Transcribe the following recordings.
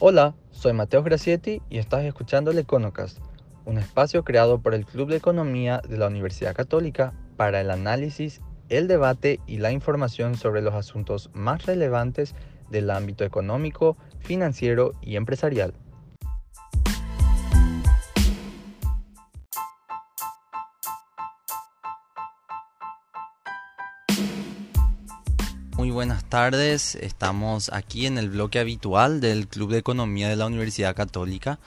Hola, soy Mateo Gracietti y estás escuchando el Econocast, un espacio creado por el Club de Economía de la Universidad Católica para el análisis, el debate y la información sobre los asuntos más relevantes del ámbito económico, financiero y empresarial. Tardes, estamos aquí en el bloque habitual del Club de Economía de la Universidad Católica.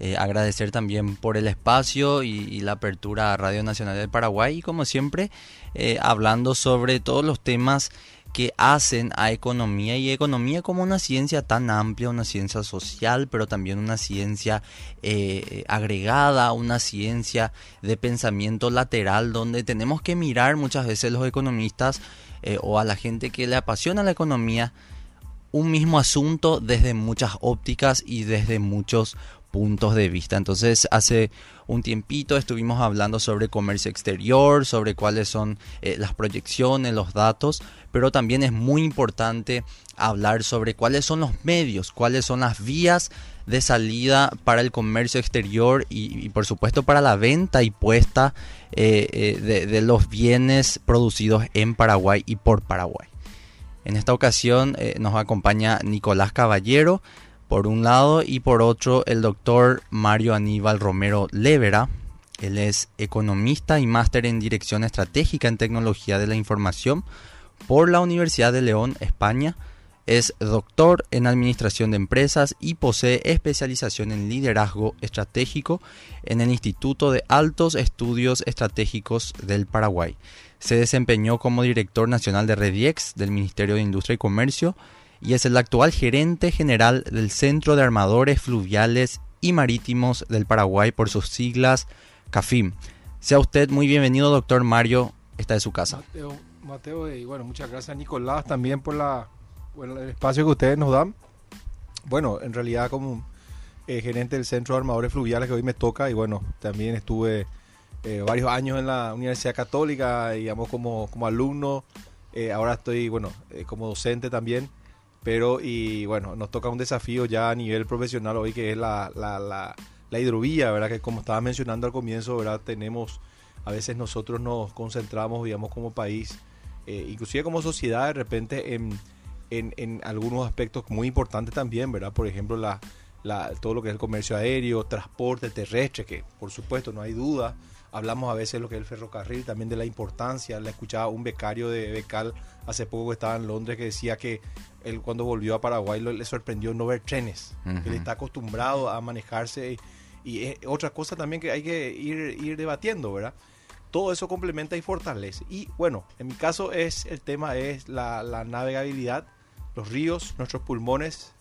Eh, agradecer también por el espacio y, la apertura a Radio Nacional del Paraguay y como siempre eh, hablando sobre todos los temas que hacen a economía y economía como una ciencia tan amplia, una ciencia social, pero también una ciencia eh, agregada, una ciencia de pensamiento lateral, donde tenemos que mirar muchas veces los economistas eh, o a la gente que le apasiona la economía un mismo asunto desde muchas ópticas y desde muchos puntos de vista. Entonces, hace un tiempito estuvimos hablando sobre comercio exterior, sobre cuáles son eh, las proyecciones, los datos, pero también es muy importante hablar sobre cuáles son los medios, cuáles son las vías de salida para el comercio exterior y, por supuesto para la venta y puesta eh, eh, de, los bienes producidos en Paraguay y por Paraguay. En esta ocasión nos acompaña Nicolás Caballero, por un lado, y por otro el doctor Mario Aníbal Romero Levera. Él es economista y máster en Dirección Estratégica en Tecnología de la Información por la Universidad de León, España. Es doctor en Administración de Empresas y posee especialización en Liderazgo Estratégico en el Instituto de Altos Estudios Estratégicos del Paraguay. Se desempeñó como director nacional de Rediex del Ministerio de Industria y Comercio y es el actual gerente general del Centro de Armadores Fluviales y Marítimos del Paraguay por sus siglas CAFIM. Sea usted muy bienvenido, doctor Mario, esta es su casa. Mateo y bueno, muchas gracias Nicolás también por, la, el espacio que ustedes nos dan. Bueno, en realidad como eh, gerente del Centro de Armadores Fluviales que hoy me toca y bueno, también estuve eh, varios años en la Universidad Católica, digamos como, como alumno, eh, ahora estoy, bueno, como docente también. Pero, y bueno, nos toca un desafío ya a nivel profesional hoy que es la, la, la, hidrovía, ¿verdad? Que como estaba mencionando al comienzo, ¿verdad? Tenemos, a veces nosotros nos concentramos, digamos, como país, inclusive como sociedad, de repente en, en, en, algunos aspectos muy importantes también, ¿verdad? Por ejemplo, la, la, todo lo que es el comercio aéreo, transporte terrestre, que por supuesto no hay duda. Hablamos a veces de lo que es el ferrocarril, también de la importancia. Le escuchaba un becario de Becal hace poco que estaba en Londres que decía que él cuando volvió a Paraguay le sorprendió no ver trenes. Él está acostumbrado a manejarse y, es otra cosa también que hay que ir, ir debatiendo, ¿verdad? Todo eso complementa y fortalece. Y bueno, en mi caso es el tema es la, navegabilidad, los ríos, nuestros pulmones,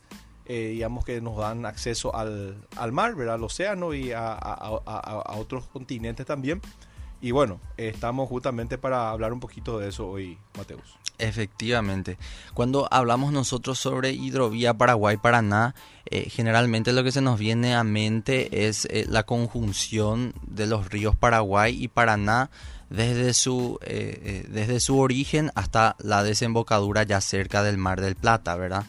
eh, digamos que nos dan acceso al, al mar, ¿verdad? al océano y a, a otros continentes también. Y bueno, estamos justamente para hablar un poquito de eso hoy, Mateus. Efectivamente. Cuando hablamos nosotros sobre hidrovía Paraguay-Paraná, eh, generalmente lo que se nos viene a mente es eh, la conjunción de los ríos Paraguay y Paraná desde su, eh, desde su origen hasta la desembocadura ya cerca del Mar del Plata, ¿verdad?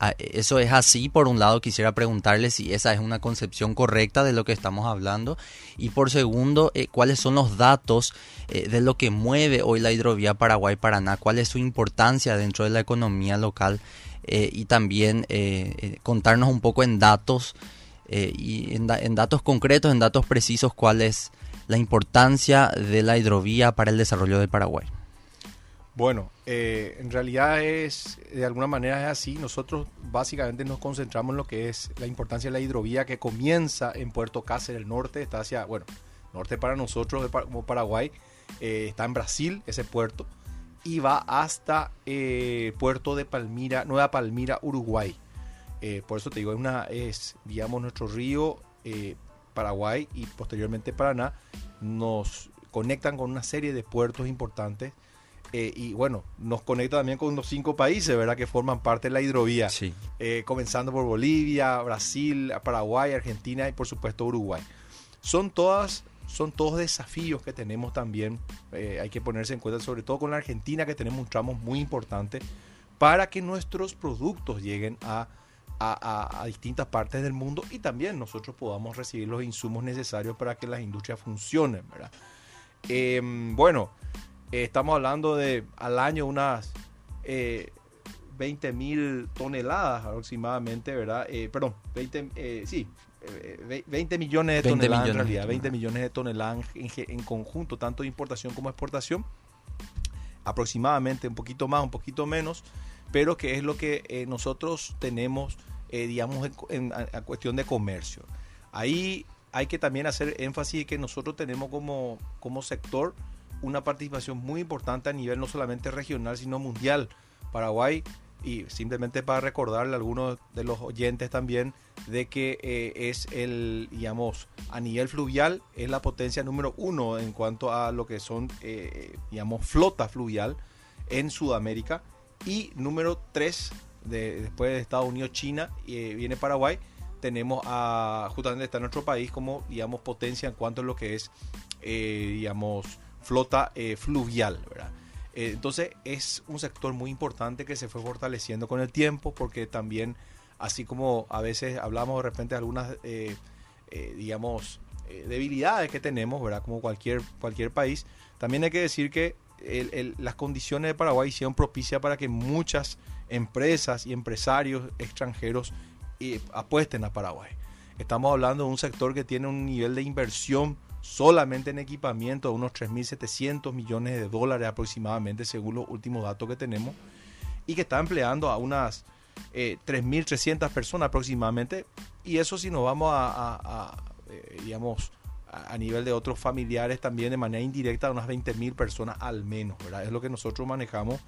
Ah, eso es así, por un lado quisiera preguntarle si esa es una concepción correcta de lo que estamos hablando y por segundo, eh, cuáles son los datos eh, de lo que mueve hoy la hidrovía Paraguay-Paraná, cuál es su importancia dentro de la economía local eh, y también contarnos un poco en datos y en datos concretos, en datos precisos, cuál es la importancia de la hidrovía para el desarrollo del Paraguay. Bueno, eh, en realidad es, de alguna manera es así. Nosotros básicamente nos concentramos en lo que es la importancia de la hidrovía que comienza en Puerto Cáceres, el norte, está hacia, bueno, norte para nosotros como Paraguay, eh, está en Brasil ese puerto, y va hasta eh, Puerto de Palmira, Nueva Palmira, Uruguay. por eso te digo, es, una, es digamos, nuestro río Paraguay y posteriormente Paraná nos conectan con una serie de puertos importantes eh, y bueno, nos conecta también con unos cinco países, ¿verdad? Que forman parte de la hidrovía. Sí. Eh, comenzando por Bolivia, Brasil, Paraguay, Argentina y por supuesto Uruguay. Son todas, son todos desafíos que tenemos también. Eh, hay que ponerse en cuenta, sobre todo con la Argentina, que tenemos un tramo muy importante para que nuestros productos lleguen a a, distintas partes del mundo y también nosotros podamos recibir los insumos necesarios para que las industrias funcionen, ¿verdad? Em, bueno, estamos hablando de al año unas 20 mil toneladas aproximadamente, ¿verdad? perdón, 20, sí, 20 eh, millones de toneladas en realidad, 20 millones de toneladas en, conjunto, tanto de importación como exportación, aproximadamente un poquito más, un poquito menos, pero que es lo que eh, nosotros tenemos, eh, digamos, en, cuestión de comercio. Ahí hay que también hacer énfasis que nosotros tenemos como, como sector una participación muy importante a nivel no solamente regional, sino mundial. Paraguay y simplemente para recordarle a algunos de los oyentes también de que eh, es el, digamos, a nivel fluvial, es la potencia número uno en cuanto a lo que son, digamos, flota fluvial en Sudamérica. Y número tres, de, después de Estados Unidos, China, y viene Paraguay. Tenemos a, justamente está nuestro país como, digamos, potencia en cuanto a lo que es, eh, digamos, flota fluvial, ¿verdad? Eh, entonces es un sector muy importante que se fue fortaleciendo con el tiempo porque también, así como a veces hablamos de repente de algunas, eh, eh, digamos, debilidades que tenemos, ¿verdad? Como cualquier, cualquier país, también hay que decir que las condiciones de Paraguay hicieron propicia para que muchas empresas y empresarios extranjeros apuesten a Paraguay. Estamos hablando de un sector que tiene un nivel de inversión solamente en equipamiento de unos 3.700 millones de dólares aproximadamente, según los últimos datos que tenemos, y que está empleando a unas 3.300 eh, personas aproximadamente. Y eso si nos vamos a, eh, digamos, a, nivel de otros familiares también de manera indirecta, unas 20.000 personas al menos. Es lo que nosotros manejamos.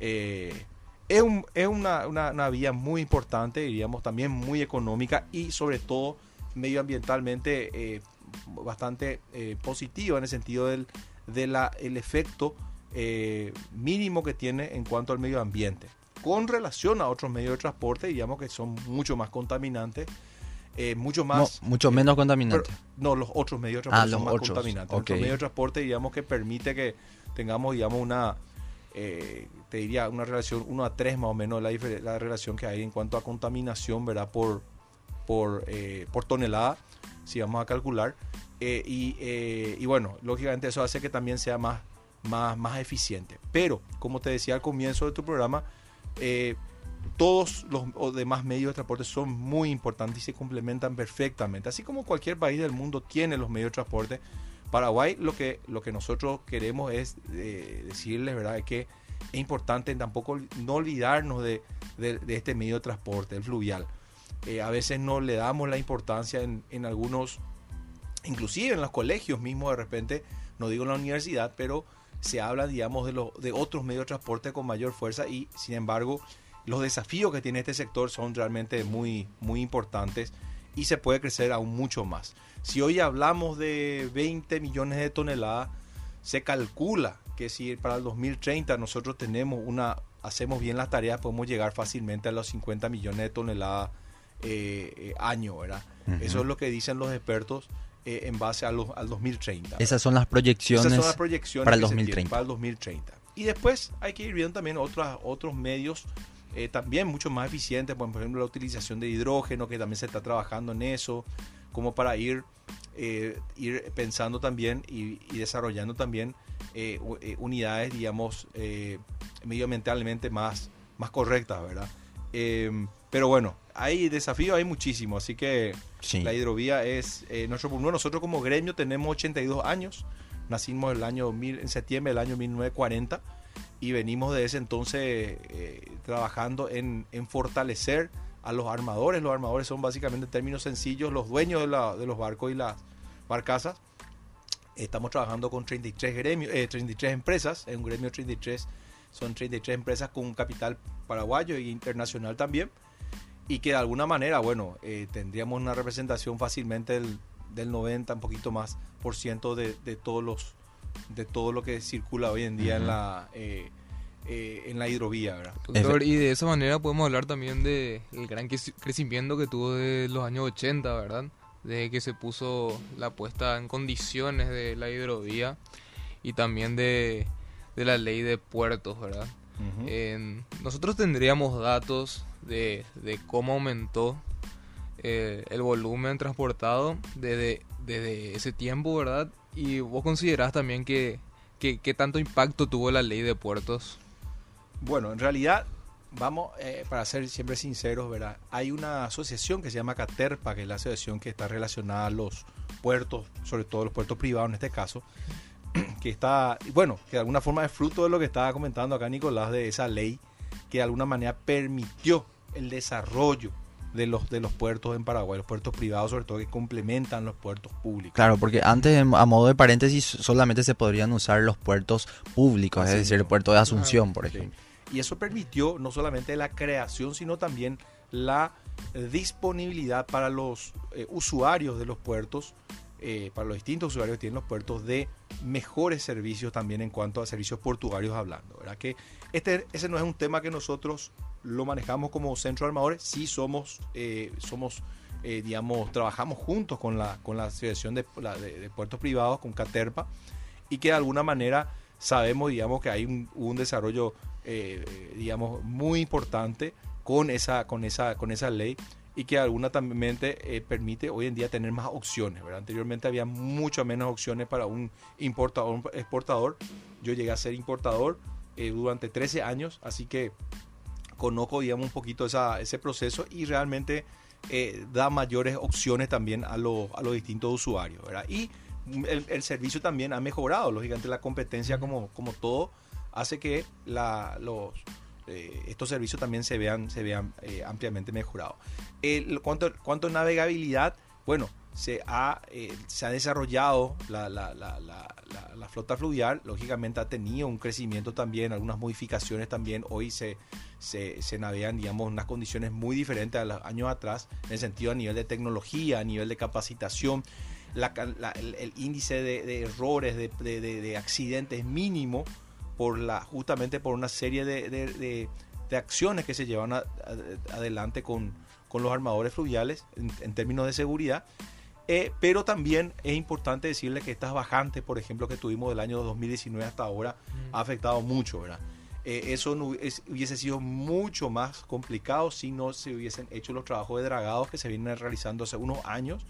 Eh, es, una, vía muy importante, diríamos también muy económica y sobre todo medioambientalmente bastante eh, positiva en el sentido del efecto eh, mínimo que tiene en cuanto al medio ambiente. Con relación a otros medios de transporte, digamos que son mucho más contaminantes, eh, mucho más... mucho menos contaminantes. no, los otros medios de transporte ah, son más contaminantes. Otros medios de transporte, digamos que permite que tengamos, digamos, una... te diría una relación 1 a 3 más o menos la, la relación que hay en cuanto a contaminación, ¿verdad? Por, por, por tonelada si vamos a calcular. Eh, eh, y, bueno, lógicamente eso hace que también sea más, más, más eficiente. Pero, como te decía al comienzo de tu programa, eh, todos los demás medios de transporte son muy importantes y se complementan perfectamente. Así como cualquier país del mundo tiene los medios de transporte, Paraguay lo que, lo que nosotros queremos es decirles, ¿verdad?, que es importante tampoco no olvidarnos de, de, este medio de transporte, el fluvial. Eh, a veces no le damos la importancia en, en, algunos, inclusive en los colegios mismos de repente, no digo en la universidad, pero se habla, digamos, de, los de otros medios de transporte con mayor fuerza y, sin embargo, los desafíos que tiene este sector son realmente muy, muy importantes y se puede crecer aún mucho más. Si hoy hablamos de 20 millones de toneladas, se calcula que si para el 2030 nosotros tenemos una, hacemos bien las tareas, podemos llegar fácilmente a los 50 millones de toneladas eh, eh, año, ¿verdad? Eso es lo que dicen los expertos eh, en base a los, al 2030. Esas son las proyecciones, para el 2030. para el 2030. Y después hay que ir viendo también otros, otros medios también mucho más eficientes, por ejemplo la utilización de hidrógeno, que también se está trabajando en eso, como para ir, ir pensando también y, desarrollando también unidades, digamos, medioambientalmente más, más correctas, ¿verdad? pero bueno, hay desafíos, hay muchísimo, así que la hidrovía es eh, nuestro pulmón. Nosotros como gremio tenemos 82 años, nacimos el año en septiembre del año 1940 y venimos de ese entonces eh, trabajando en, fortalecer a los armadores. Los armadores son básicamente en términos sencillos los dueños de, los barcos y las barcazas. Estamos trabajando con 33, gremios, 33 empresas, en un gremio 33 son 33 empresas con capital paraguayo e internacional también y que de alguna manera, bueno, eh, tendríamos una representación fácilmente del, del, 90, un poquito más, por ciento de, de, todos los, de todo lo que circula hoy en día en la... Eh, eh, en la hidrovía, ¿verdad? y de esa manera podemos hablar también del el gran crecimiento que tuvo de los años 80, ¿verdad? De que se puso la puesta en condiciones de la hidrovía y también de, de la ley de puertos, ¿verdad? nosotros tendríamos datos de, cómo aumentó eh, el volumen transportado desde, desde ese tiempo, ¿verdad? Y vos considerás también que, que, tanto impacto tuvo la ley de puertos. Bueno, en realidad vamos, eh, para ser siempre sinceros, ¿verdad? Hay una asociación que se llama Caterpa, que es la asociación que está relacionada a los puertos, sobre todo los puertos privados en este caso, que está, bueno, que de alguna forma es fruto de lo que estaba comentando acá Nicolás, de esa ley que de alguna manera permitió el desarrollo de los, de los puertos en Paraguay, los puertos privados sobre todo que complementan los puertos públicos. Claro, porque antes, a modo de paréntesis, solamente se podrían usar los puertos públicos, es decir, el puerto de Asunción, por ejemplo. Y eso permitió no solamente la creación, sino también la disponibilidad para los eh, usuarios de los puertos, eh, para los distintos usuarios que tienen los puertos, de mejores servicios también en cuanto a servicios portuarios hablando. ¿verdad? Que este, ese no es un tema que nosotros lo manejamos como centro de armadores, sí somos, eh, somos digamos, trabajamos juntos con la, con la Asociación de, Puertos Privados, con Caterpa, y que de alguna manera sabemos, digamos, que hay un, desarrollo eh, digamos, muy importante con esa, con esa, con esa ley y que alguna también eh, permite hoy en día tener más opciones. ¿verdad? Anteriormente había mucho menos opciones para un importador, exportador. Yo llegué a ser importador eh, durante 13 años, así que conozco digamos, un poquito ese proceso y realmente da mayores opciones también a, los a los distintos usuarios. ¿verdad? Y el, el, servicio también ha mejorado, lógicamente la competencia como, como todo hace que los, eh, estos servicios también se vean, se vean eh, ampliamente mejorados. El, cuanto, cuanto a navegabilidad, bueno, se ha, eh, se ha desarrollado la, la, la, la, flota fluvial, lógicamente ha tenido un crecimiento también, algunas modificaciones también, hoy se, se, se, navegan, digamos, unas condiciones muy diferentes a los años atrás, en el sentido a nivel de tecnología, a nivel de capacitación, el, índice de, errores, de, de, de accidentes mínimo, por la, justamente por una serie de, acciones que se llevan adelante con, los armadores fluviales en, términos de seguridad. Eh, pero también es importante decirle que estas bajantes, por ejemplo, que tuvimos del año 2019 hasta ahora, mm. ha afectado mucho, ¿verdad? Eh, eso hubiese sido mucho más complicado si no se hubiesen hecho los trabajos de dragados que se vienen realizando hace unos años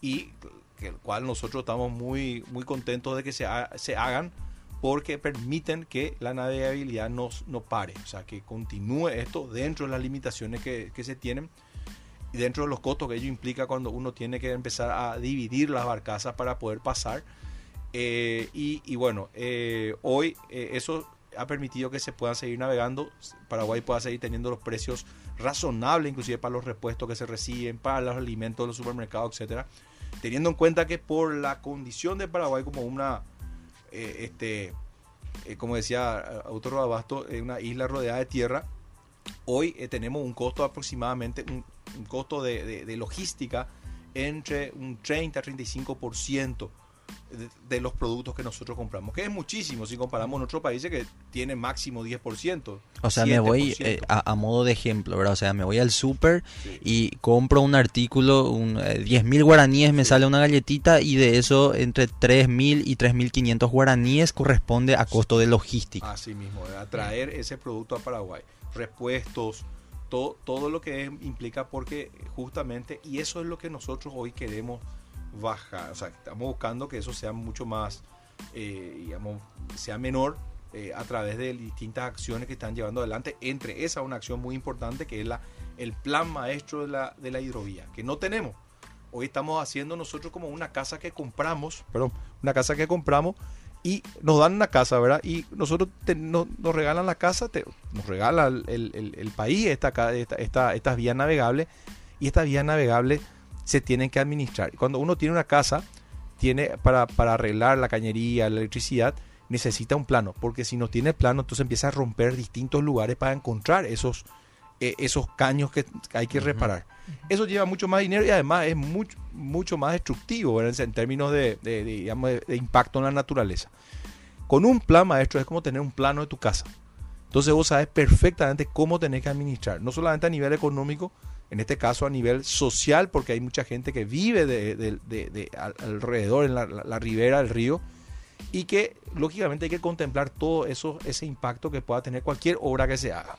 y que el cual nosotros estamos muy, muy contentos de que se, se hagan porque permiten que la navegabilidad no, no pare, o sea, que continúe esto dentro de las limitaciones que, que se tienen y dentro de los costos que ello implica cuando uno tiene que empezar a dividir las barcazas para poder pasar. Eh, y, bueno, eh, hoy eh, eso ha permitido que se puedan seguir navegando, Paraguay pueda seguir teniendo los precios razonables, inclusive para los repuestos que se reciben, para los alimentos de los supermercados, etcétera, teniendo en cuenta que por la condición de Paraguay como una eh, este, eh, como decía Autor Abasto, en una isla rodeada de tierra, hoy eh, tenemos un costo aproximadamente, un, costo de, de, logística entre un 30 a 35% de, los productos que nosotros compramos, que es muchísimo si comparamos con otros países que tienen máximo 10%. O sea, me voy eh, a, modo de ejemplo, ¿verdad? O sea, me voy al súper y compro un artículo, un, eh, 10.000 guaraníes me sale una galletita y de eso entre 3.000 y 3.500 guaraníes corresponde a costo de logística. Así mismo, a traer ese producto a Paraguay. Repuestos, todo, todo lo que implica porque justamente, y eso es lo que nosotros hoy queremos baja, o sea, estamos buscando que eso sea mucho más, eh, digamos, sea menor eh, a través de distintas acciones que están llevando adelante. Entre esa una acción muy importante que es la, el plan maestro de la, de la hidrovía, que no tenemos. Hoy estamos haciendo nosotros como una casa que compramos, perdón, una casa que compramos y nos dan una casa, ¿verdad? Y nosotros nos regalan la casa, nos regala el, país esta, esta, esta, estas vías navegables y estas vías navegables se tienen que administrar. Cuando uno tiene una casa, tiene para, para arreglar la cañería, la electricidad, necesita un plano, porque si no tiene plano, entonces empieza a romper distintos lugares para encontrar esos, eh, esos caños que hay que reparar. Eso lleva mucho más dinero y además es mucho, mucho más destructivo en, términos de, de, impacto en la naturaleza. Con un plan maestro es como tener un plano de tu casa. Entonces vos sabes perfectamente cómo tenés que administrar, no solamente a nivel económico, en este caso a nivel social, porque hay mucha gente que vive de, alrededor, en la, ribera del río, y que lógicamente hay que contemplar todo eso, ese impacto que pueda tener cualquier obra que se haga.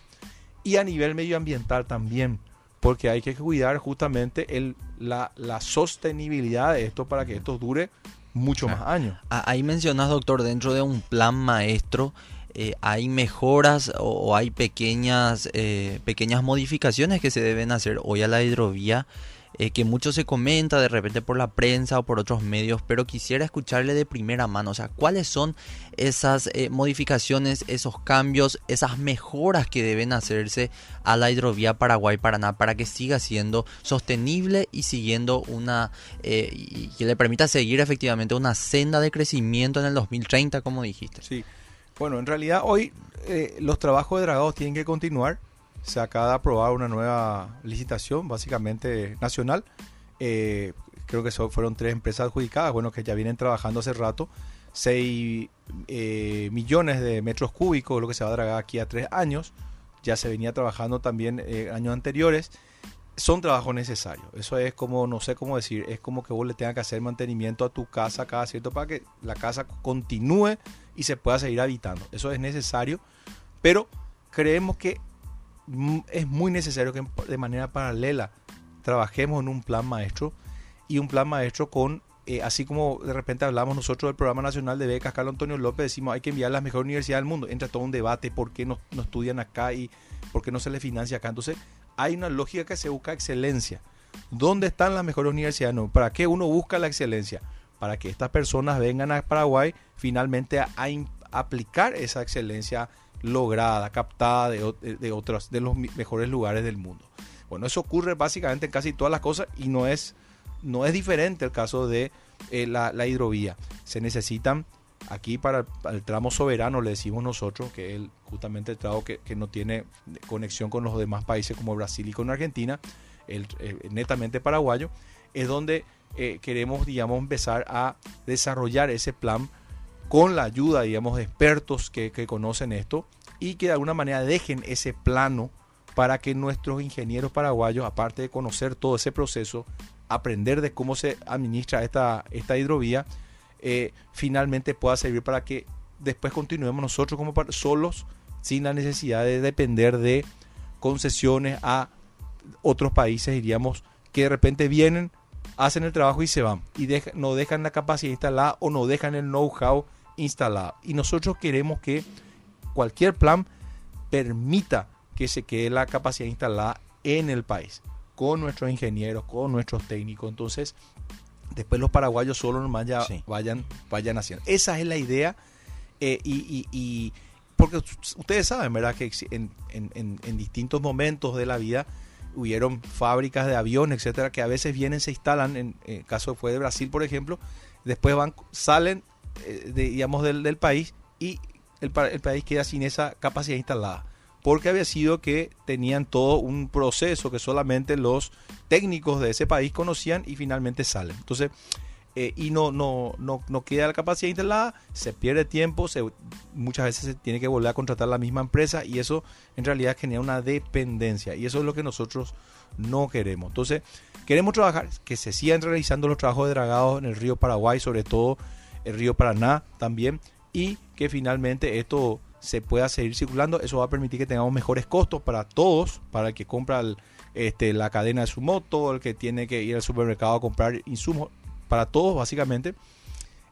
y a nivel medioambiental también, porque hay que cuidar justamente el, la, la sostenibilidad de esto para que esto dure mucho más años. Ahí mencionas, doctor, dentro de un plan maestro, eh, hay mejoras o, hay pequeñas, eh, pequeñas modificaciones que se deben hacer hoy a la hidrovía eh, que mucho se comenta de repente por la prensa o por otros medios, pero quisiera escucharle de primera mano, o sea, cuáles son esas eh, modificaciones, esos cambios, esas mejoras que deben hacerse a la hidrovía Paraguay-Paraná para que siga siendo sostenible y siguiendo una, eh, y que le permita seguir efectivamente una senda de crecimiento en el 2030, como dijiste. Sí, bueno, en realidad hoy los trabajos de dragados tienen que continuar se acaba de aprobar una nueva licitación, básicamente nacional. Eh, creo que fueron tres empresas adjudicadas, bueno, que ya vienen trabajando hace rato. 6 eh, millones de metros cúbicos, lo que se va a dragar aquí a tres años. Ya se venía trabajando también eh, años anteriores. Son trabajos necesarios. Eso es como, no sé cómo decir, es como que vos le tengas que hacer mantenimiento a tu casa cada cierto para que la casa continúe y se pueda seguir habitando. Eso es necesario, pero creemos que es muy necesario que de manera paralela trabajemos en un plan maestro y un plan maestro con, eh, así como de repente hablamos nosotros del Programa Nacional de Becas, Carlos Antonio López, decimos hay que enviar a las mejores universidades del mundo. Entra todo un debate por qué no, no estudian acá y por qué no se les financia acá. Entonces, hay una lógica que se busca excelencia. ¿Dónde están las mejores universidades? No, ¿Para qué uno busca la excelencia? Para que estas personas vengan a Paraguay finalmente a, aplicar esa excelencia lograda, captada de, de, otros, de los mejores lugares del mundo. Bueno, eso ocurre básicamente en casi todas las cosas y no es, no es diferente el caso de eh, la, hidrovía. Se necesitan aquí para el, tramo soberano, le decimos nosotros, que es justamente el tramo que, no tiene conexión con los demás países como Brasil y con Argentina, el, netamente paraguayo, es donde eh, queremos, digamos, empezar a desarrollar ese plan con la ayuda, digamos, de expertos que, conocen esto y que de alguna manera dejen ese plano para que nuestros ingenieros paraguayos, aparte de conocer todo ese proceso, aprender de cómo se administra esta, esta hidrovía, eh, finalmente pueda servir para que después continuemos nosotros como solos sin la necesidad de depender de concesiones a otros países, diríamos, que de repente vienen, hacen el trabajo y se van y no dejan la capacidad instalada o no dejan el know-how instalada. Y nosotros queremos que cualquier plan permita que se quede la capacidad instalada en el país, con nuestros ingenieros, con nuestros técnicos. Entonces, después los paraguayos solo nomás ya vayan, vayan haciendo. Esa es la idea. Eh, y, porque ustedes saben, ¿verdad? Que en, distintos momentos de la vida hubieron fábricas de aviones, etcétera, que a veces vienen, se instalan, en el caso fue de Brasil, por ejemplo, después van, salen eh, digamos, del, país y el, país queda sin esa capacidad instalada. Porque había sido que tenían todo un proceso que solamente los técnicos de ese país conocían y finalmente salen. Entonces, eh, y no, no, no, no queda la capacidad instalada, se pierde tiempo, se, muchas veces se tiene que volver a contratar la misma empresa y eso en realidad genera una dependencia y eso es lo que nosotros no queremos. Entonces, queremos trabajar, que se sigan realizando los trabajos de dragado en el río Paraguay, sobre todo el río Paraná también, y que finalmente esto se pueda seguir circulando. Eso va a permitir que tengamos mejores costos para todos, para el que compra este, la cadena de su moto, el que tiene que ir al supermercado a comprar insumos, para todos básicamente,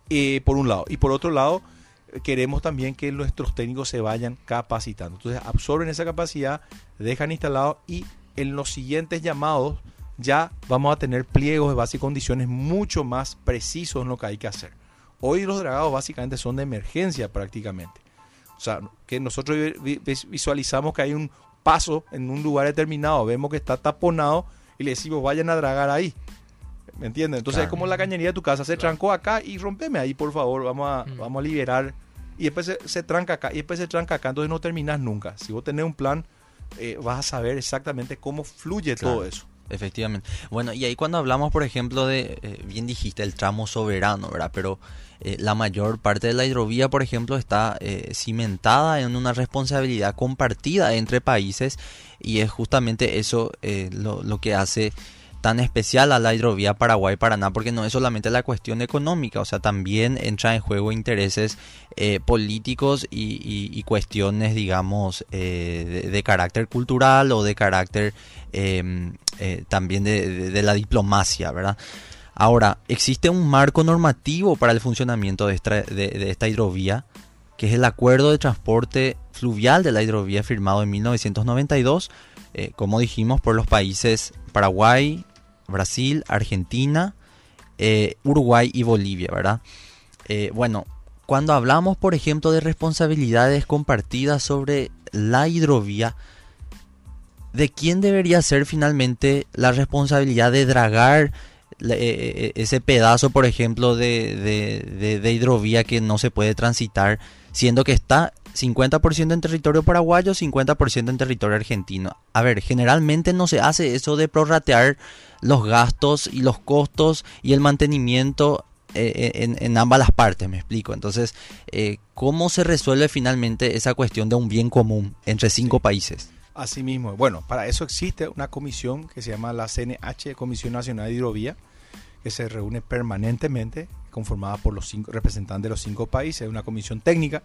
eh, por un lado. Y por otro lado, queremos también que nuestros técnicos se vayan capacitando. Entonces absorben esa capacidad, dejan instalado y en los siguientes llamados ya vamos a tener pliegos de base y condiciones mucho más precisos en lo que hay que hacer. Hoy los dragados básicamente son de emergencia prácticamente. O sea, que nosotros visualizamos que hay un paso en un lugar determinado, vemos que está taponado y le decimos vayan a dragar ahí. ¿Me entiendes? Entonces es como la cañería de tu casa, se trancó acá y rompeme ahí, por favor, vamos a, mm. vamos a liberar. Y después se, tranca acá, y después se tranca acá, entonces no terminas nunca. Si vos tenés un plan, eh, vas a saber exactamente cómo fluye todo eso. Efectivamente. Bueno, y ahí cuando hablamos, por ejemplo, de, eh, bien dijiste, el tramo soberano, ¿verdad? Pero eh, la mayor parte de la hidrovía, por ejemplo, está eh, cimentada en una responsabilidad compartida entre países y es justamente eso lo, lo, que hace tan especial a la hidrovía Paraguay-Paraná porque no es solamente la cuestión económica, o sea, también entra en juego intereses eh, políticos y, cuestiones, digamos, eh, de, carácter cultural o de carácter em, también de, la diplomacia, ¿verdad? Ahora, existe un marco normativo para el funcionamiento de esta hidrovía que es el acuerdo de transporte fluvial de la hidrovía firmado en 1992, eh, como dijimos, por los países Paraguay, Brasil, Argentina, eh, Uruguay y Bolivia, ¿verdad? Eh, bueno, cuando hablamos, por ejemplo, de responsabilidades compartidas sobre la hidrovía, ¿de quién debería ser finalmente la responsabilidad de dragar ese pedazo, por ejemplo, de, de, hidrovía que no se puede transitar siendo que está 50% en territorio paraguayo, 50% en territorio argentino. A ver, generalmente no se hace eso de prorratear los gastos y los costos y el mantenimiento eh, eh, en, ambas las partes, me explico. Entonces, eh, ¿cómo se resuelve finalmente esa cuestión de un bien común entre cinco países? Asimismo, bueno, para eso existe una comisión que se llama la CNH, Comisión Nacional de Hidrovía, que se reúne permanentemente conformada por los cinco representantes de los cinco países, una comisión técnica,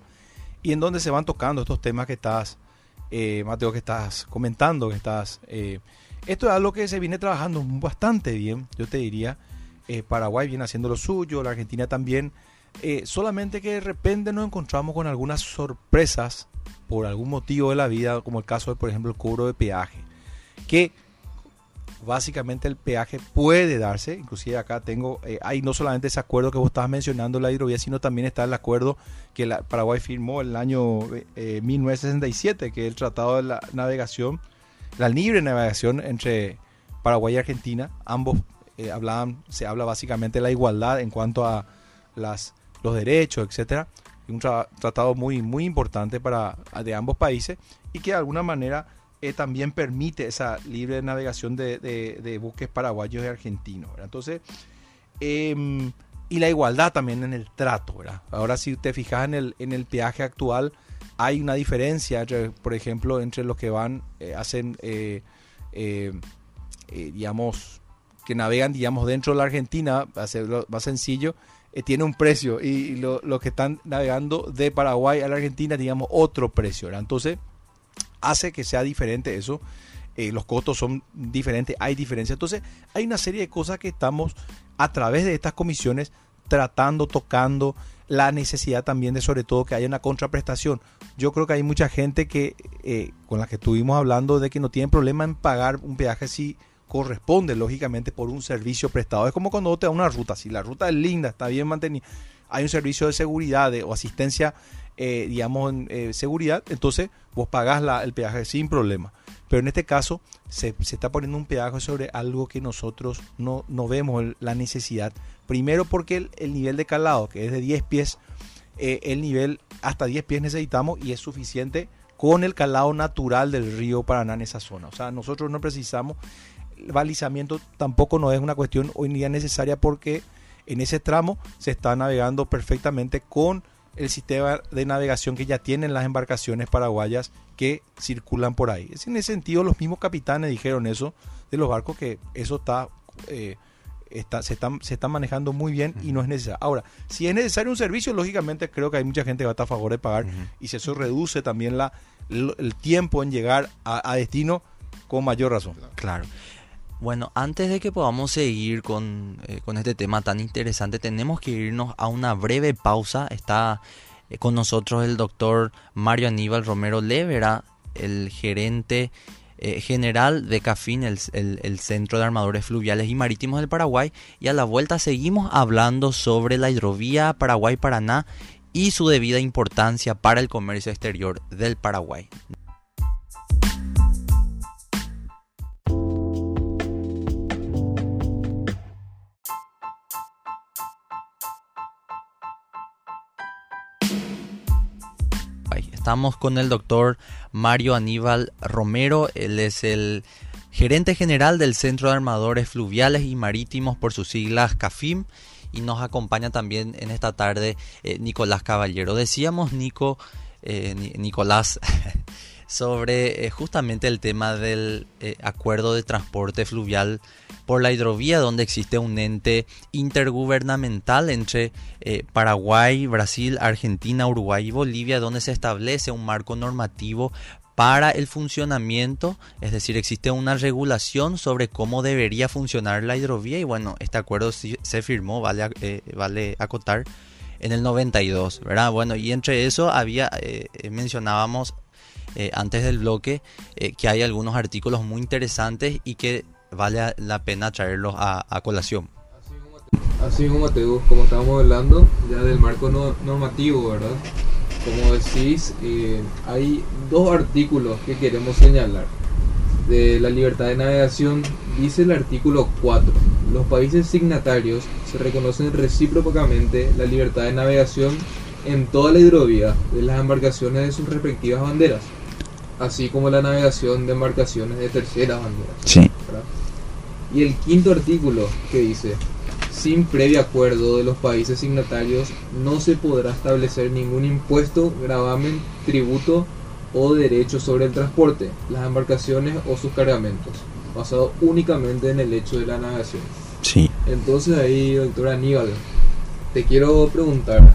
y en donde se van tocando estos temas que estás, eh, Mateo, que estás comentando, que estás... Eh, esto es algo que se viene trabajando bastante bien, yo te diría. Eh, Paraguay viene haciendo lo suyo, la Argentina también. solamente que de repente nos encontramos con algunas sorpresas por algún motivo de la vida, como el caso de, por ejemplo, el cobro de peaje, que básicamente el peaje puede darse, inclusive acá tengo, eh, hay no solamente ese acuerdo que vos estabas mencionando, la hidrovía, sino también está el acuerdo que Paraguay firmó en el año 1967, eh, que es el Tratado de la Navegación, la libre navegación entre Paraguay y Argentina. Ambos eh, hablaban, se habla básicamente de la igualdad en cuanto a las, los derechos, etcétera. Un tratado muy, muy importante para, de ambos países y que de alguna manera eh, también permite esa libre navegación de, buques paraguayos y argentinos. Entonces, em, y la igualdad también en el trato. Ahora, si te fijas en el, en el peaje actual, hay una diferencia, por ejemplo, entre los que van, eh, hacen, eh, digamos, que navegan, digamos, dentro de la Argentina, a hacerlo más sencillo, tiene un precio y, los que están navegando de Paraguay a la Argentina, digamos, otro precio. Entonces, hace que sea diferente eso. Eh, los costos son diferentes, hay diferencias. Entonces, hay una serie de cosas que estamos a través de estas comisiones tratando, tocando, la necesidad también de sobre todo que haya una contraprestación. Yo creo que hay mucha gente que eh, con la que estuvimos hablando de que no tienen problema en pagar un peaje si corresponde lógicamente por un servicio prestado. Es como cuando te da una ruta, si la ruta es linda, está bien mantenida, hay un servicio de seguridad o asistencia eh, digamos, en eh, seguridad, entonces vos pagás la, el peaje sin problema. Pero en este caso se, está poniendo un peaje sobre algo que nosotros no, no vemos la necesidad. Primero porque el, nivel de calado, que es de 10 pies, eh, el nivel hasta 10 pies necesitamos y es suficiente con el calado natural del río Paraná en esa zona. O sea, nosotros no precisamos, el balizamiento tampoco no es una cuestión hoy en día necesaria porque en ese tramo se está navegando perfectamente con el sistema de navegación que ya tienen las embarcaciones paraguayas que circulan por ahí. Es en ese sentido, los mismos capitanes dijeron eso de los barcos, que eso está, eh, está, se, están, se está manejando muy bien y no es necesario. Ahora, si es necesario un servicio, lógicamente creo que hay mucha gente que va a estar a favor de pagar y si eso reduce también la, el, tiempo en llegar a, a destino, con mayor razón. Claro. Bueno, antes de que podamos seguir con, eh, con, este tema tan interesante, tenemos que irnos a una breve pausa. Está eh, con nosotros el doctor Mario Aníbal Romero Levera, el gerente eh, general de CAFIN, el, el, Centro de Armadores Fluviales y Marítimos del Paraguay. Y a la vuelta seguimos hablando sobre la hidrovía Paraguay-Paraná y su debida importancia para el comercio exterior del Paraguay. Estamos con el doctor Mario Aníbal Romero, él es el gerente general del Centro de Armadores Fluviales y Marítimos por sus siglas CAFIM y nos acompaña también en esta tarde eh, Nicolás Caballero. Decíamos, Nico, Nicolás sobre eh, justamente el tema del eh, acuerdo de transporte fluvial por la hidrovía, donde existe un ente intergubernamental entre eh, Paraguay, Brasil, Argentina, Uruguay y Bolivia, donde se establece un marco normativo para el funcionamiento, es decir, existe una regulación sobre cómo debería funcionar la hidrovía y bueno, este acuerdo se firmó, vale, vale acotar, en el 92, ¿verdad? Bueno, y entre eso había, mencionábamos eh, antes del bloque eh, que hay algunos artículos muy interesantes y que vale la pena traerlos a, colación. Así como Mateo, como estábamos hablando ya del marco normativo, ¿verdad? Como decís, eh, hay dos artículos que queremos señalar. De la libertad de navegación dice el artículo 4. Los países signatarios se reconocen recíprocamente la libertad de navegación en toda la hidrovía de las embarcaciones de sus respectivas banderas así como la navegación de embarcaciones de tercera bandera. Sí. Y el quinto artículo que dice, sin previo acuerdo de los países signatarios, no se podrá establecer ningún impuesto, gravamen, tributo o derecho sobre el transporte, las embarcaciones o sus cargamentos, basado únicamente en el hecho de la navegación. Sí. Entonces ahí, doctor Aníbal, te quiero preguntar,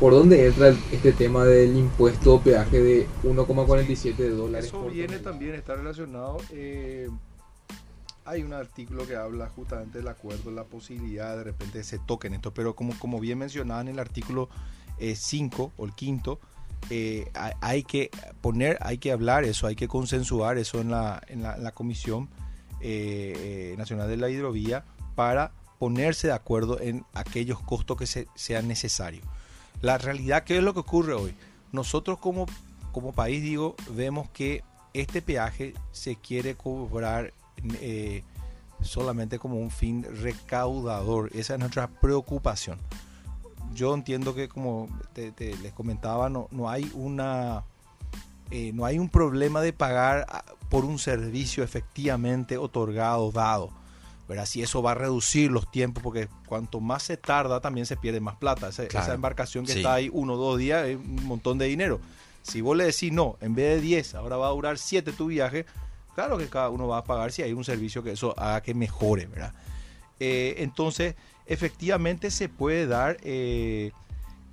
¿Por dónde entra este tema del impuesto o peaje de 1,47 dólares? Eso viene también, está relacionado. Eh, hay un artículo que habla justamente del acuerdo, la posibilidad de repente se toquen esto, pero como, como bien mencionaba en el artículo 5 eh, o el quinto, eh, hay que poner, hay que hablar eso, hay que consensuar eso en la, en la, Comisión Nacional de la Hidrovía para ponerse de acuerdo en aquellos costos que se, sean necesarios. La realidad, ¿qué es lo que ocurre hoy? Nosotros como, como país, digo, vemos que este peaje se quiere cobrar eh, solamente como un fin recaudador. Esa es nuestra preocupación. Yo entiendo que, como les comentaba, no, no hay una... Eh, no hay un problema de pagar ah, por un servicio efectivamente otorgado, dado. Si eso va a reducir los tiempos, porque cuanto más se tarda, también se pierde más plata. Esa, embarcación que está ahí uno o dos días es un montón de dinero. Si vos le decís, no, en vez de 10, ahora va a durar 7 tu viaje, claro que cada uno va a pagar si hay un servicio que eso haga que mejore, ¿verdad? Eh, entonces, efectivamente se puede dar... Eh,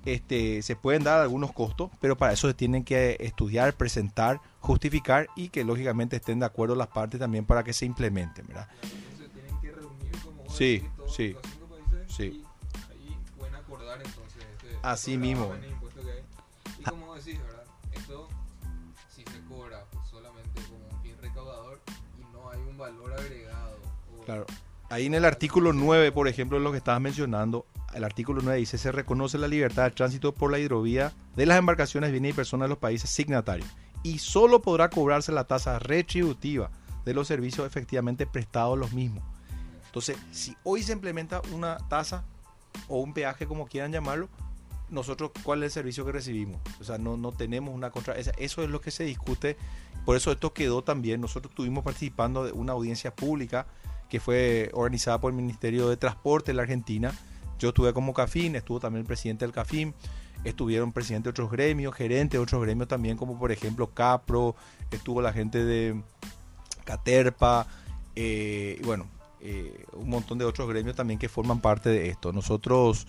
este, se pueden dar algunos costos, pero para eso se tienen que estudiar, presentar, justificar y que lógicamente estén de acuerdo las partes también para que se implementen, ¿verdad? Sí, sí. Sí. ahí pueden acordar entonces este, Así mismo. Y como decís, ¿verdad? Esto si se cobra solamente como un fin recaudador y no hay un valor agregado. Claro. Ahí en el artículo 9, por ejemplo, lo que estabas mencionando, el artículo 9 dice, se reconoce la libertad de tránsito por la hidrovía de las embarcaciones, bienes y personas de los países signatarios. Y solo podrá cobrarse la tasa retributiva de los servicios efectivamente prestados los mismos. Entonces, si hoy se implementa una tasa o un peaje, como quieran llamarlo, nosotros, ¿cuál es el servicio que recibimos? O sea, no, no tenemos una contra... Eso es lo que se discute. Por eso esto quedó también. Nosotros estuvimos participando de una audiencia pública que fue organizada por el Ministerio de Transporte de la Argentina. Yo estuve como CAFIN, estuvo también el presidente del CAFIN, estuvieron presidentes de otros gremios, gerentes de otros gremios también, como por ejemplo CAPRO, estuvo la gente de Caterpa, eh, bueno, eh, un montón de otros gremios también que forman parte de esto. Nosotros,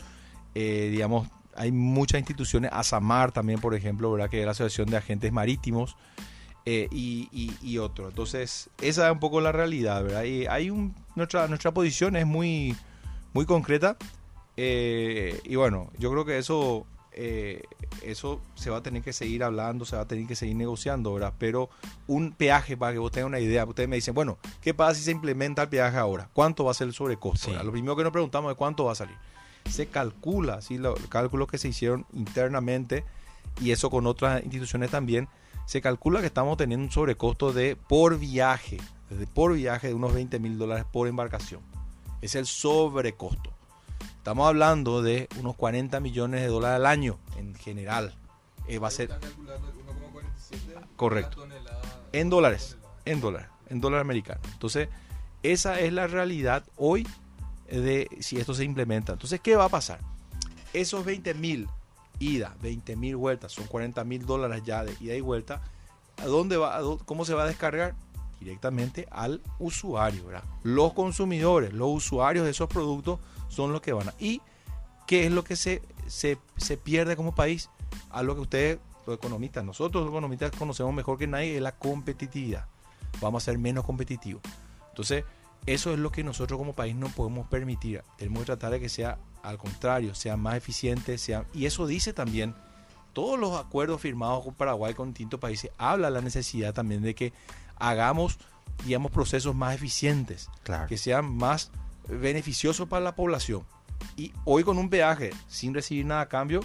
eh, digamos, hay muchas instituciones, ASAMAR también, por ejemplo, ¿verdad? que es la Asociación de Agentes Marítimos, eh, y, y, otro. Entonces, esa es un poco la realidad, ¿verdad? Y hay un, nuestra, nuestra posición es muy, muy concreta, y bueno, yo creo que eso eh, eso se va a tener que seguir hablando, se va a tener que seguir negociando, ¿verdad? Pero un peaje, para que vos tengan una idea, ustedes me dicen, bueno, ¿qué pasa si se implementa el peaje ahora? ¿Cuánto va a ser el sobrecosto? Lo primero que nos preguntamos es cuánto va a salir. Se calcula, ¿sí? los cálculos que se hicieron internamente y eso con otras instituciones también, se calcula que estamos teniendo un sobrecosto de por viaje, desde por viaje de unos 20 mil dólares por embarcación. Es el sobrecosto. Estamos hablando de unos 40 millones de dólares al año en general. Eh, va a ser. Correcto. En dólares. En dólares. En dólar americano. Entonces, esa es la realidad hoy de si esto se implementa. Entonces, ¿qué va a pasar? Esos 20 mil ida, 20 mil vueltas, son 40 mil dólares ya de ida y vuelta. ¿A dónde va? ¿Cómo se va a descargar? Directamente al usuario, ¿verdad? Los consumidores, los usuarios de esos productos son los que van a. ¿Y qué es lo que se, se, se pierde como país? A lo que ustedes, los economistas, nosotros los economistas conocemos mejor que nadie, es la competitividad. Vamos a ser menos competitivos. Entonces, eso es lo que nosotros como país no podemos permitir. Tenemos que tratar de que sea al contrario, sea más eficiente, sea, y eso dice también todos los acuerdos firmados con Paraguay con distintos países habla la necesidad también de que hagamos digamos procesos más eficientes, que sean más beneficiosos para la población. Y hoy con un peaje sin recibir nada a cambio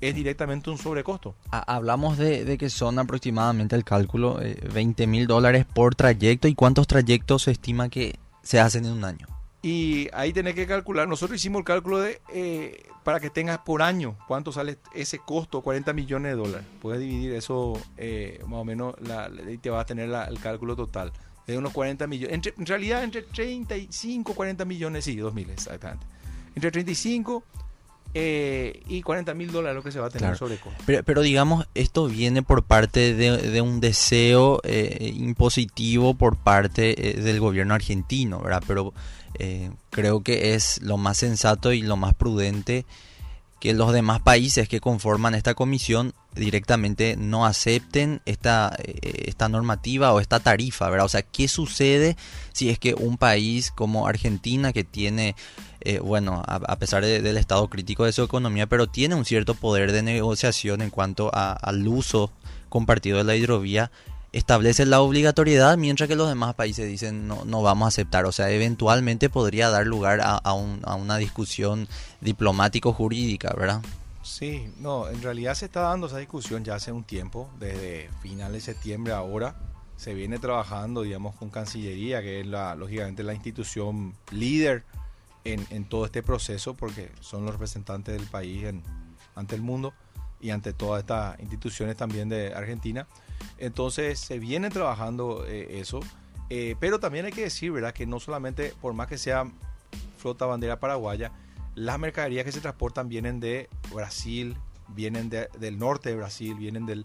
es directamente un sobrecosto. Hablamos de, que son aproximadamente el cálculo 20 eh, mil dólares por trayecto y cuántos trayectos se estima que se hacen en un año. Y ahí tenés que calcular, nosotros hicimos el cálculo de eh, para que tengas por año cuánto sale ese costo, 40 millones de dólares. Puedes dividir eso eh, más o menos y te va a tener el cálculo total. De unos 40 millones. en realidad entre 35, 40 millones, sí, 2000 exactamente. Entre 35 eh, y 40 mil dólares lo que se va a tener sobre costo. Pero, pero, digamos, esto viene por parte de, un deseo impositivo por parte del gobierno argentino, ¿verdad? Pero eh, creo que es lo más sensato y lo más prudente que los demás países que conforman esta comisión directamente no acepten esta, eh, esta normativa o esta tarifa, ¿verdad? O sea, ¿qué sucede si es que un país como Argentina que tiene, eh, bueno, a, pesar del estado crítico de su economía, pero tiene un cierto poder de negociación en cuanto al uso compartido de la hidrovía, establece la obligatoriedad, mientras que los demás países dicen no, no vamos a aceptar. O sea, eventualmente podría dar lugar a, a, una discusión diplomático-jurídica, ¿verdad? Sí, no, en realidad se está dando esa discusión ya hace un tiempo, desde finales de septiembre ahora. Se viene trabajando, digamos, con Cancillería, que es la, lógicamente la institución líder en, en todo este proceso, porque son los representantes del país ante el mundo y ante todas estas instituciones también de Argentina. Entonces se viene trabajando eh, eso, eh, pero también hay que decir, ¿verdad? Que no solamente, por más que sea flota bandera paraguaya, las mercaderías que se transportan vienen de Brasil, vienen del norte de Brasil, vienen del,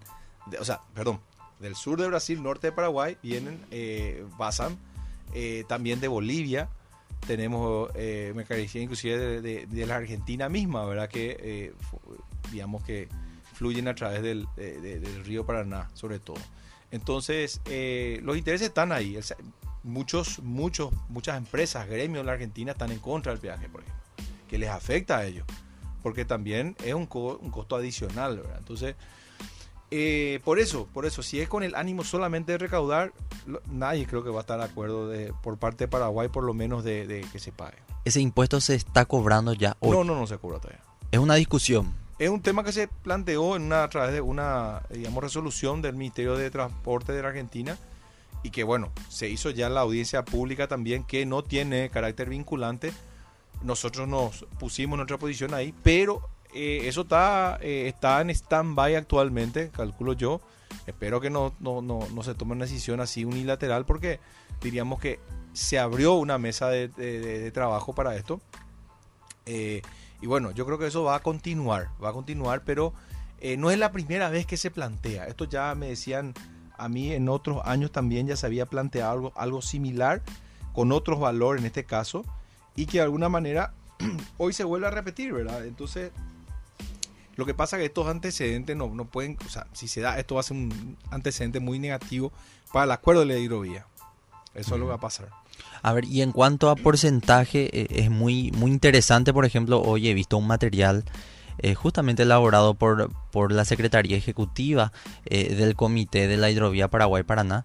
o sea, perdón, del sur de Brasil, norte de Paraguay, vienen, eh, pasan, eh, también de Bolivia, tenemos mercaderías inclusive de, la Argentina misma, ¿verdad? Que, digamos que fluyen a través del, del río Paraná, sobre todo. Entonces, eh, los intereses están ahí. muchos, muchos, muchas empresas, gremios en la Argentina están en contra del peaje, por ejemplo, que les afecta a ellos, porque también es un, un costo adicional, ¿verdad? Entonces, eh, por eso, por eso, si es con el ánimo solamente de recaudar, nadie creo que va a estar de acuerdo de, por parte de Paraguay, por lo menos de, de que se pague. ¿Ese impuesto se está cobrando ya hoy? No, no, no se cobra todavía. Es una discusión es un tema que se planteó a través de una, digamos, resolución del Ministerio de Transporte de la Argentina y que, bueno, se hizo ya la audiencia pública también que no tiene carácter vinculante. Nosotros nos pusimos nuestra posición ahí, pero eh, eso está, eh, está en stand-by actualmente, calculo yo. Espero que no, no, no, no, se tome una decisión así unilateral porque diríamos que se abrió una mesa de, de trabajo para esto. Eh, y bueno, yo creo que eso va a continuar, va a continuar, pero eh, no es la primera vez que se plantea. Esto ya me decían a mí en otros años también ya se había planteado algo, algo similar, con otros valores en este caso, y que de alguna manera hoy se vuelve a repetir, ¿verdad? Entonces, lo que pasa es que estos antecedentes no, no pueden, o sea, si se da, esto va a ser un antecedente muy negativo para el acuerdo de la hidrovía. Eso es lo que va a pasar. A ver, y en cuanto a porcentaje, eh, es muy, muy interesante, por ejemplo, hoy he visto un material eh, justamente elaborado por, por la Secretaría Ejecutiva eh, del Comité de la Hidrovía Paraguay-Paraná,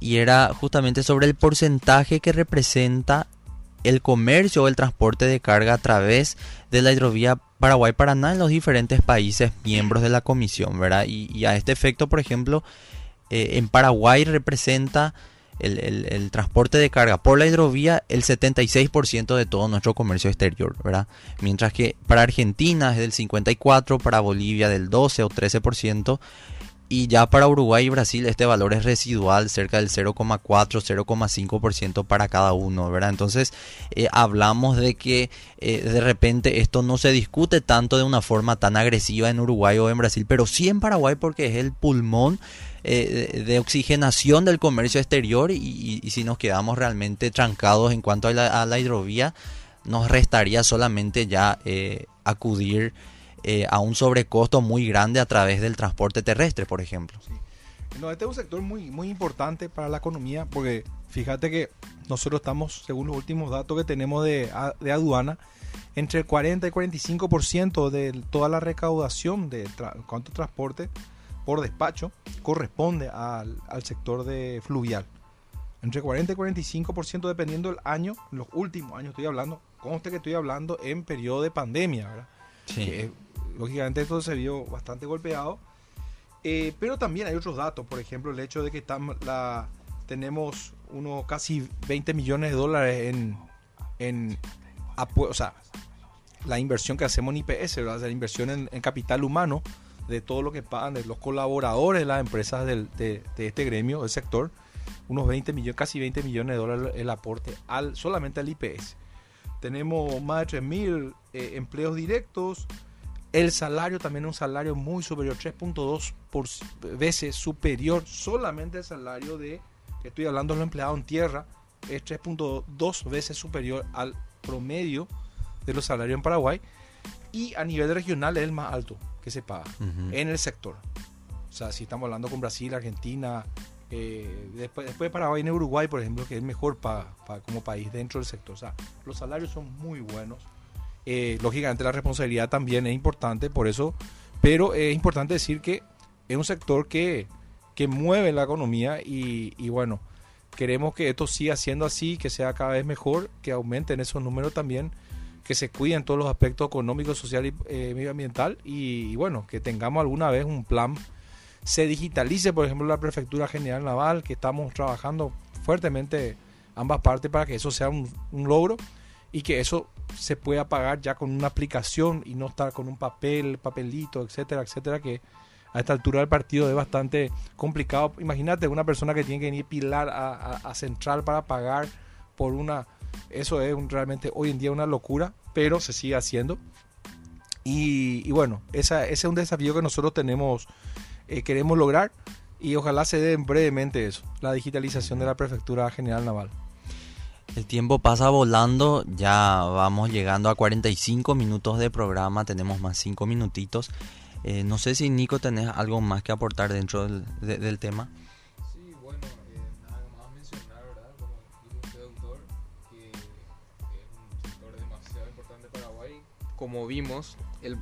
y era justamente sobre el porcentaje que representa el comercio o el transporte de carga a través de la hidrovía Paraguay-Paraná en los diferentes países miembros de la comisión, ¿verdad? Y, a este efecto, por ejemplo, en Paraguay representa el, transporte de carga por la hidrovía el 76% de todo nuestro comercio exterior, ¿verdad? Mientras que para Argentina es del 54%, para Bolivia del 12 o 13%, Y ya para Uruguay y Brasil este valor es residual, cerca del 0,4, 0,5% para cada uno, ¿verdad? Entonces eh, hablamos de que eh, de repente esto no se discute tanto de una forma tan agresiva en Uruguay o en Brasil, pero sí en Paraguay porque es el pulmón eh, de, oxigenación del comercio exterior y, si nos quedamos realmente trancados en cuanto a la, hidrovía, nos restaría solamente ya acudir eh, a un sobrecosto muy grande a través del transporte terrestre, por ejemplo. No, este es un sector muy, muy importante para la economía porque fíjate que nosotros estamos, según los últimos datos que tenemos de, de aduana, entre el 40 y 45% de toda la recaudación de cuanto transporte por despacho corresponde al, al, sector de fluvial. Entre 40 y 45% dependiendo del año, los últimos años estoy hablando, conste que estoy hablando en periodo de pandemia, ¿verdad? Sí lógicamente esto se vio bastante golpeado. Eh, pero también hay otros datos, por ejemplo, el hecho de que la, tenemos unos casi 20 millones de dólares en, en o la inversión que hacemos en IPS, la inversión en, capital humano de todo lo que pagan de los colaboradores de las empresas del, de, este gremio, del sector, unos 20 millones, casi 20 millones de dólares el aporte al, solamente al IPS. Tenemos más de 3.000 eh, empleos directos, el salario también es un salario muy superior, 3.2 veces superior solamente el salario de, estoy hablando de los empleados en tierra, es 3.2 veces superior al promedio de los salarios en Paraguay y a nivel regional es el más alto que se paga en el sector. O sea, si estamos hablando con Brasil, Argentina, eh, después, después de Paraguay en Uruguay, por ejemplo, que es mejor para, como país dentro del sector. O sea, los salarios son muy buenos eh, lógicamente la responsabilidad también es importante, por eso, pero es importante decir que es un sector que, que mueve la economía y, bueno, queremos que esto siga siendo así, que sea cada vez mejor, que aumenten esos números también, que se cuiden todos los aspectos económicos, social y eh, medioambiental y, bueno, que tengamos alguna vez un plan, se digitalice, por ejemplo, la Prefectura General Naval, que estamos trabajando fuertemente ambas partes para que eso sea un logro y que eso se pueda pagar ya con una aplicación y no estar con un papel, papelito, etcétera, etcétera, que a esta altura del partido es bastante complicado. Imagínate una persona que tiene que venir pilar a, central para pagar por una... Eso es realmente hoy en día una locura, pero se sigue haciendo. Y, bueno, esa, ese es un desafío que nosotros tenemos, eh, queremos lograr y ojalá se dé brevemente eso, la digitalización de la Prefectura General Naval. El tiempo pasa volando, ya vamos llegando a 45 minutos de programa, tenemos más 5 minutitos. Eh, no sé si Nico tenés algo más que aportar dentro del, tema. Sí, bueno, eh, nada más mencionar, ¿verdad? Como dijo usted, doctor, que es un sector demasiado importante para Paraguay. Como vimos, el,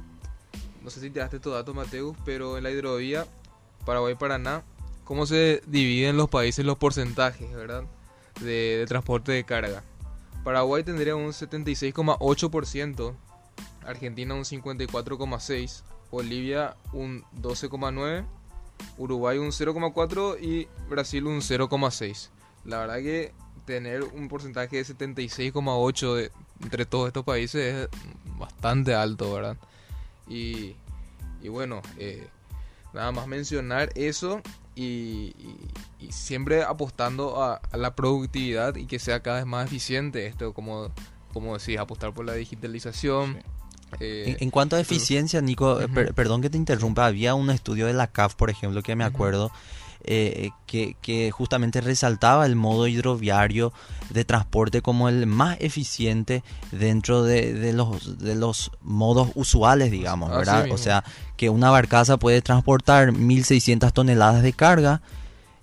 no sé si te daste estos datos, Mateus, pero en la hidrovía Paraguay-Paraná, ¿cómo se dividen los países los porcentajes, verdad? De, transporte de carga. Paraguay tendría un 76,8%, Argentina un 54,6%, Bolivia un 12,9%, Uruguay un 0,4% y Brasil un 0,6%. La verdad que tener un porcentaje de 76,8% entre todos estos países es bastante alto, ¿verdad? Y, y bueno, eh, nada más mencionar eso y, siempre apostando a, la productividad y que sea cada vez más eficiente. Esto, como, como decís, apostar por la digitalización. Eh, en, cuanto a eficiencia, Nico, eh, perdón que te interrumpa, había un estudio de la CAF, por ejemplo, que me acuerdo, eh, que, justamente resaltaba el modo hidroviario de transporte como el más eficiente dentro de, los, de los modos usuales, digamos, ¿verdad? O sea, que una barcaza puede transportar 1.600 toneladas de carga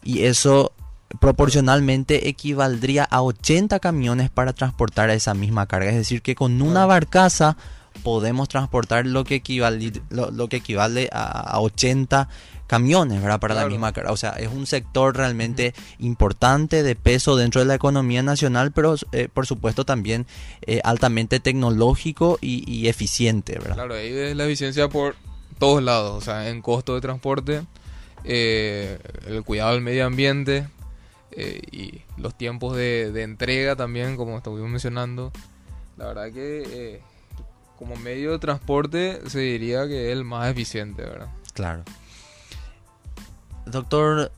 y eso proporcionalmente equivaldría a 80 camiones para transportar esa misma carga. Es decir, que con una barcaza podemos transportar lo que equivale, lo, que equivale a, 80 camiones, ¿verdad? Para la misma carga. O sea, es un sector realmente importante de peso dentro de la economía nacional, pero eh, por supuesto también eh, altamente tecnológico y, eficiente, ¿verdad? Claro, ahí es la eficiencia por todos lados, o sea, en costo de transporte, eh, el cuidado del medio ambiente y los tiempos de, entrega también, como estuvimos mencionando. La verdad que como medio de transporte se diría que es el más eficiente, ¿verdad? Claro. Doctor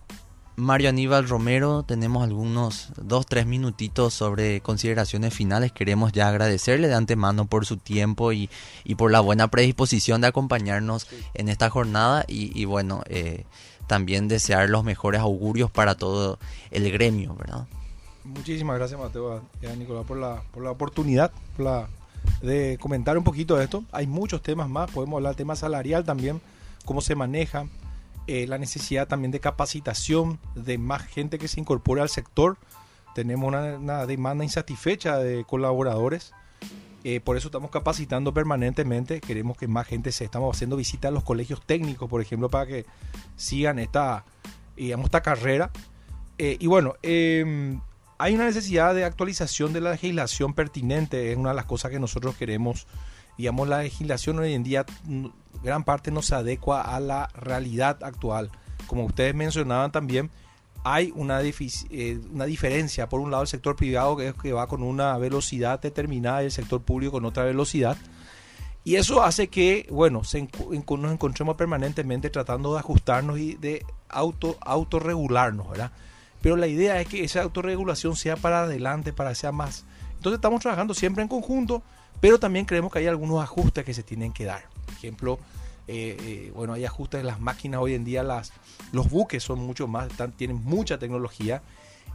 Mario Aníbal Romero, tenemos algunos dos, tres minutitos sobre consideraciones finales. Queremos ya agradecerle de antemano por su tiempo y, y por la buena predisposición de acompañarnos en esta jornada y, bueno, eh, también desear los mejores augurios para todo el gremio, ¿verdad? Muchísimas gracias Mateo y a Nicolás por la, por la oportunidad de comentar un poquito de esto. Hay muchos temas más, podemos hablar del tema salarial también, cómo se maneja, eh, la necesidad también de capacitación de más gente que se incorpore al sector. Tenemos una, demanda insatisfecha de colaboradores. Eh, por eso estamos capacitando permanentemente. Queremos que más gente se estamos haciendo visitas a los colegios técnicos, por ejemplo, para que sigan esta, esta carrera. Eh, y bueno, em, hay una necesidad de actualización de la legislación pertinente. Es una de las cosas que nosotros queremos digamos, la legislación hoy en día mm, gran parte no se adecua a la realidad actual. Como ustedes mencionaban también, hay una, eh, una diferencia. Por un lado, el sector privado que, que va con una velocidad determinada y el sector público con otra velocidad. Y eso hace que, bueno, se, nos encontremos permanentemente tratando de ajustarnos y de auto, autorregularnos, ¿verdad? Pero la idea es que esa autorregulación sea para adelante, para sea más. Entonces estamos trabajando siempre en conjunto pero también creemos que hay algunos ajustes que se tienen que dar. Por ejemplo, eh, eh, bueno, hay ajustes en las máquinas hoy en día, las, los buques son mucho más, tienen mucha tecnología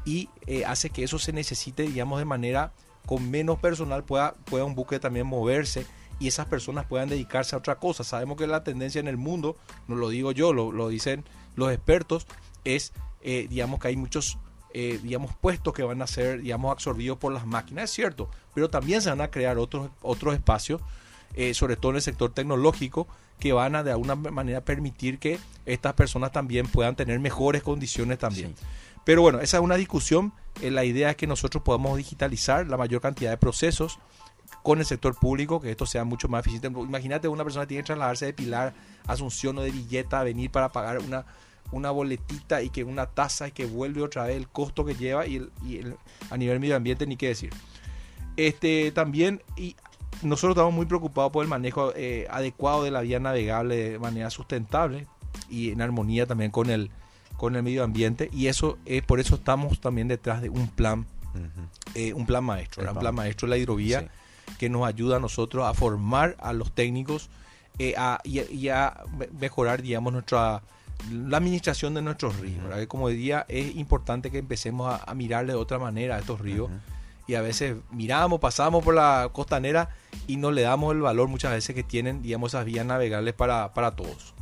y eh, hace que eso se necesite, digamos, de manera con menos personal pueda, pueda un buque también moverse y esas personas puedan dedicarse a otra cosa. Sabemos que la tendencia en el mundo, no lo digo yo, lo, lo dicen los expertos, es, digamos, que hay muchos eh, digamos, puestos que van a ser, digamos, absorbidos por las máquinas, es cierto, pero también se van a crear otros, otros espacios, eh, sobre todo en el sector tecnológico, que van a de alguna manera permitir que estas personas también puedan tener mejores condiciones también. Pero bueno, esa es una discusión. Eh, la idea es que nosotros podamos digitalizar la mayor cantidad de procesos con el sector público, que esto sea mucho más eficiente. Imagínate una persona que tiene que trasladarse de Pilar, Asunción o de Villeta a venir para pagar una una boletita y que una tasa y que vuelve otra vez el costo que lleva y, el, a nivel medio ambiente ni qué decir. Este también y nosotros estamos muy preocupados por el manejo eh, adecuado de la vía navegable de manera sustentable y en armonía también con el con el medio ambiente y eso es por eso estamos también detrás de un plan eh, un plan maestro, un plan maestro de la hidrovía que nos ayuda a nosotros a formar a los técnicos eh, y, a mejorar digamos nuestra la administración de nuestros ríos. Como decía, es importante que empecemos a, mirarle de otra manera a estos ríos. Y a veces miramos, pasamos por la costanera y no le damos el valor muchas veces que tienen, digamos, esas vías navegables para, para todos.